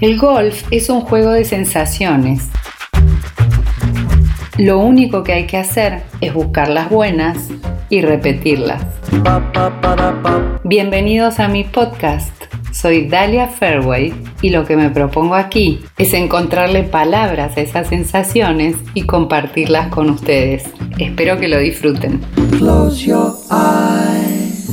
El golf es un juego de sensaciones. Lo único que hay que hacer es buscar las buenas y repetirlas. Bienvenidos a mi podcast. Soy Dalia Fairway y lo que me propongo aquí es encontrarle palabras a esas sensaciones y compartirlas con ustedes. Espero que lo disfruten.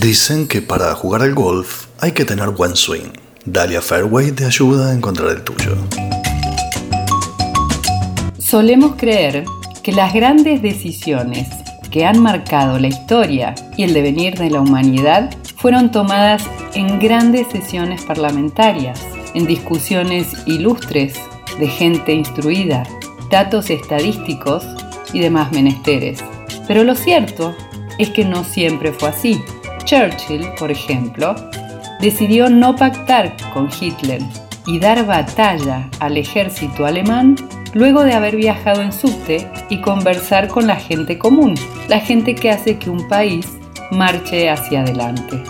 Dicen que para jugar al golf hay que tener buen swing. Dalia Fairway te ayuda a encontrar el tuyo. Solemos creer que las grandes decisiones que han marcado la historia y el devenir de la humanidad fueron tomadas en grandes sesiones parlamentarias, en discusiones ilustres de gente instruida, datos estadísticos y demás menesteres. Pero lo cierto es que no siempre fue así. Churchill, por ejemplo, decidió no pactar con Hitler y dar batalla al ejército alemán luego de haber viajado en subte y conversar con la gente común, la gente que hace que un país marche hacia adelante.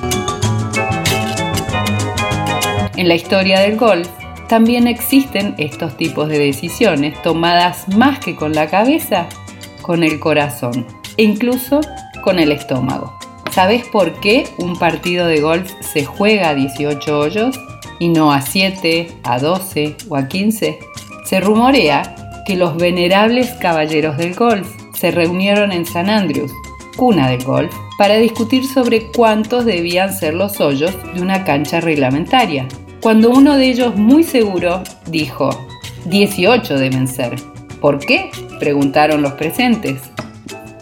En la historia del golf también existen estos tipos de decisiones tomadas más que con la cabeza, con el corazón e incluso con el estómago. ¿Sabes por qué un partido de golf se juega a 18 hoyos y no a 7, a 12 o a 15? Se rumorea que los venerables caballeros del golf se reunieron en San Andrews, cuna del golf, para discutir sobre cuántos debían ser los hoyos de una cancha reglamentaria. Cuando uno de ellos, muy seguro, dijo, 18 deben ser. ¿Por qué? preguntaron los presentes.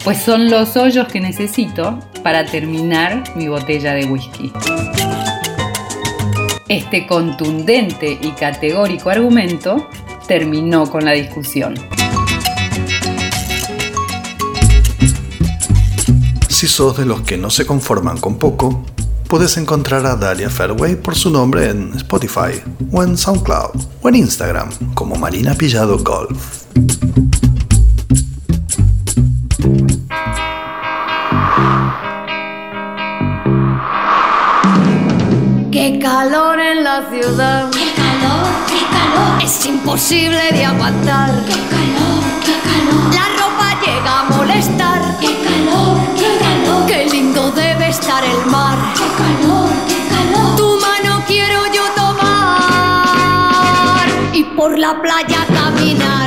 Pues son los hoyos que necesito para terminar mi botella de whisky. Este contundente y categórico argumento terminó con la discusión. Si sos de los que no se conforman con poco, puedes encontrar a Dalia Fairway por su nombre en Spotify, o en SoundCloud, o en Instagram como Marina Pillado Golf. Qué calor en la ciudad. Qué calor, qué calor. Es imposible de aguantar. Qué calor, qué calor. La ropa llega a molestar. Qué calor, qué calor. Qué lindo debe estar el mar. Qué calor, qué calor. Tu mano quiero yo tomar y por la playa caminar.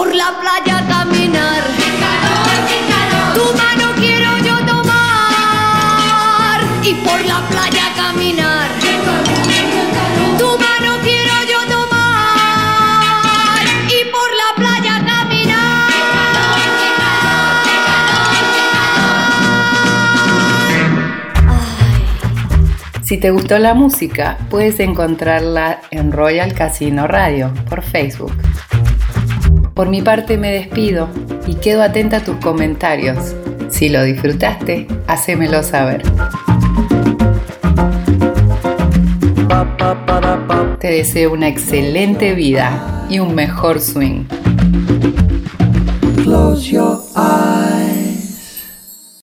por la playa caminar. Qué calor. Tu mano quiero yo tomar y por la playa caminar. Tu mano quiero yo tomar y por la playa caminar. Si te gustó la música, puedes encontrarla en Royal Casino Radio por Facebook. Por mi parte me despido y quedo atenta a tus comentarios. Si lo disfrutaste, hacémelo saber. Te deseo una excelente vida y un mejor swing. Close your